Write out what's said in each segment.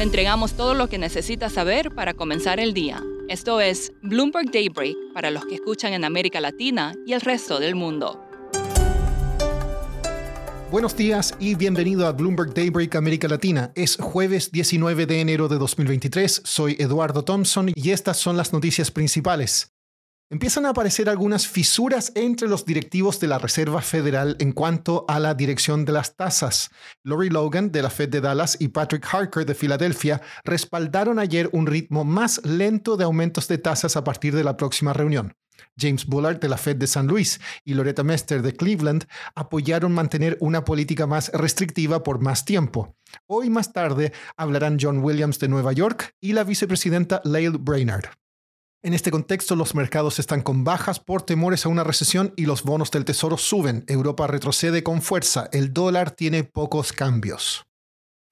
Le entregamos todo lo que necesita saber para comenzar el día. Esto es Bloomberg Daybreak para los que escuchan en América Latina y el resto del mundo. Buenos días y bienvenido a Bloomberg Daybreak América Latina. Es jueves 19 de enero de 2023. Soy Eduardo Thompson y estas son las noticias principales. Empiezan a aparecer algunas fisuras entre los directivos de la Reserva Federal en cuanto a la dirección de las tasas. Lori Logan de la Fed de Dallas y Patrick Harker de Filadelfia respaldaron ayer un ritmo más lento de aumentos de tasas a partir de la próxima reunión. James Bullard de la Fed de San Luis y Loretta Mester de Cleveland apoyaron mantener una política más restrictiva por más tiempo. Hoy más tarde hablarán John Williams de Nueva York y la vicepresidenta Lael Brainard. En este contexto, los mercados están con bajas por temores a una recesión y los bonos del tesoro suben. Europa retrocede con fuerza. El dólar tiene pocos cambios.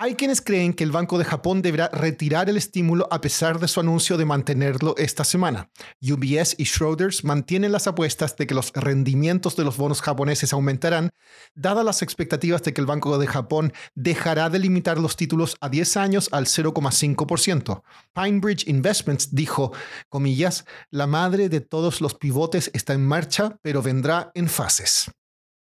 Hay quienes creen que el Banco de Japón deberá retirar el estímulo a pesar de su anuncio de mantenerlo esta semana. UBS y Schroders mantienen las apuestas de que los rendimientos de los bonos japoneses aumentarán, dadas las expectativas de que el Banco de Japón dejará de limitar los títulos a 10 años al 0,5%. Pinebridge Investments dijo, comillas, la madre de todos los pivotes está en marcha, pero vendrá en fases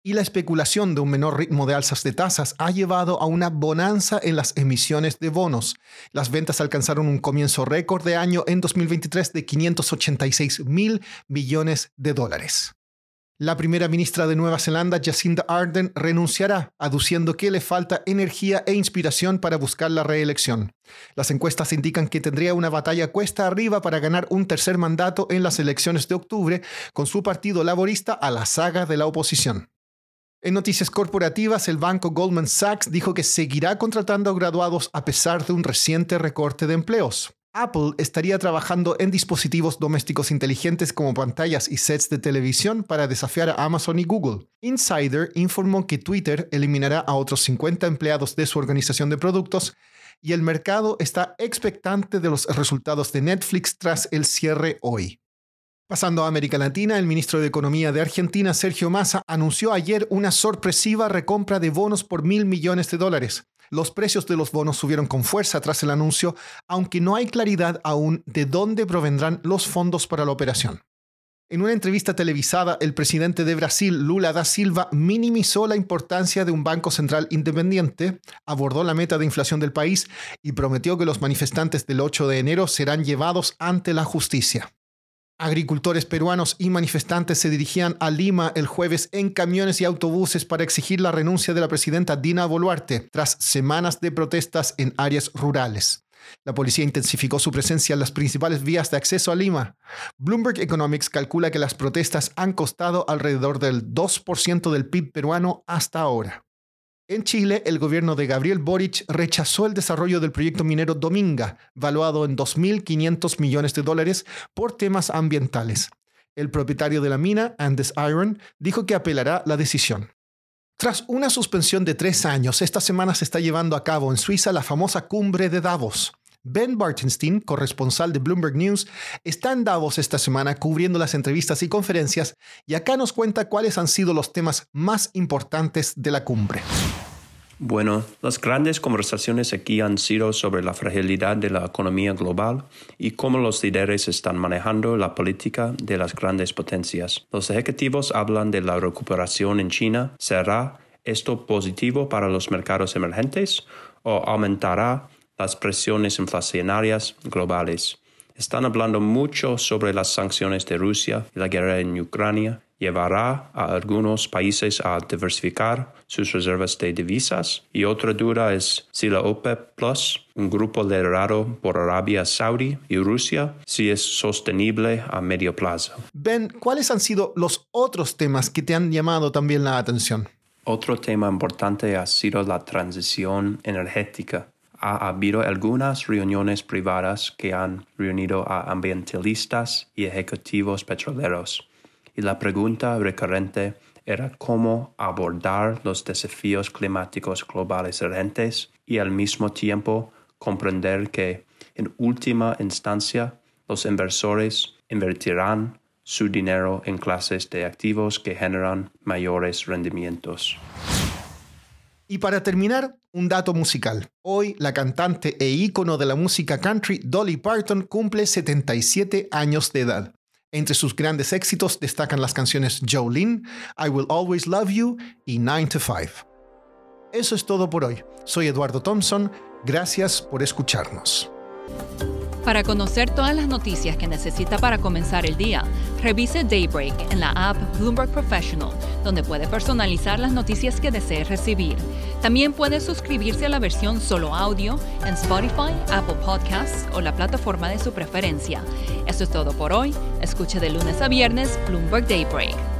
y la especulación de un menor ritmo de alzas de tasas ha llevado a una bonanza en las emisiones de bonos. Las ventas alcanzaron un comienzo récord de año en 2023 de 586 mil millones de dólares. La primera ministra de Nueva Zelanda, Jacinda Ardern, renunciará, aduciendo que le falta energía e inspiración para buscar la reelección. Las encuestas indican que tendría una batalla cuesta arriba para ganar un tercer mandato en las elecciones de octubre, con su partido laborista a la saga de la oposición. En noticias corporativas, el banco Goldman Sachs dijo que seguirá contratando graduados a pesar de un reciente recorte de empleos. Apple estaría trabajando en dispositivos domésticos inteligentes como pantallas y sets de televisión para desafiar a Amazon y Google. Insider informó que Twitter eliminará a otros 50 empleados de su organización de productos y el mercado está expectante de los resultados de Netflix tras el cierre hoy. Pasando a América Latina, el ministro de Economía de Argentina, Sergio Massa, anunció ayer una sorpresiva recompra de bonos por mil millones de dólares. Los precios de los bonos subieron con fuerza tras el anuncio, aunque no hay claridad aún de dónde provendrán los fondos para la operación. En una entrevista televisada, el presidente de Brasil, Lula da Silva, minimizó la importancia de un banco central independiente, abordó la meta de inflación del país y prometió que los manifestantes del 8 de enero serán llevados ante la justicia. Agricultores peruanos y manifestantes se dirigían a Lima el jueves en camiones y autobuses para exigir la renuncia de la presidenta Dina Boluarte tras semanas de protestas en áreas rurales. La policía intensificó su presencia en las principales vías de acceso a Lima. Bloomberg Economics calcula que las protestas han costado alrededor del 2% del PIB peruano hasta ahora. En Chile, el gobierno de Gabriel Boric rechazó el desarrollo del proyecto minero Dominga, valuado en 2.500 millones de dólares por temas ambientales. El propietario de la mina, Andes Iron, dijo que apelará la decisión. Tras una suspensión de tres años, esta semana se está llevando a cabo en Suiza la famosa cumbre de Davos. Ben Bartenstein, corresponsal de Bloomberg News, está en Davos esta semana cubriendo las entrevistas y conferencias y acá nos cuenta cuáles han sido los temas más importantes de la cumbre. Bueno, las grandes conversaciones aquí han sido sobre la fragilidad de la economía global y cómo los líderes están manejando la política de las grandes potencias. Los ejecutivos hablan de la recuperación en China. ¿Será esto positivo para los mercados emergentes o aumentará las presiones inflacionarias globales? Están hablando mucho sobre las sanciones de Rusia y la guerra en Ucrania llevará a algunos países a diversificar sus reservas de divisas. Y otra duda es si la OPEP Plus, un grupo liderado por Arabia Saudí y Rusia, si es sostenible a medio plazo. Ben, ¿cuáles han sido los otros temas que te han llamado también la atención? Otro tema importante ha sido la transición energética ha habido algunas reuniones privadas que han reunido a ambientalistas y ejecutivos petroleros y la pregunta recurrente era cómo abordar los desafíos climáticos globales urgentes y al mismo tiempo comprender que, en última instancia, los inversores invertirán su dinero en clases de activos que generan mayores rendimientos. Y para terminar, un dato musical. Hoy la cantante e ícono de la música country Dolly Parton cumple 77 años de edad. Entre sus grandes éxitos destacan las canciones Jolene, I Will Always Love You y 9 to 5. Eso es todo por hoy. Soy Eduardo Thompson. Gracias por escucharnos. Para conocer todas las noticias que necesita para comenzar el día, revise Daybreak en la app Bloomberg Professional, donde puede personalizar las noticias que desee recibir. También puede suscribirse a la versión solo audio en Spotify, Apple Podcasts o la plataforma de su preferencia. Eso es todo por hoy. Escuche de lunes a viernes Bloomberg Daybreak.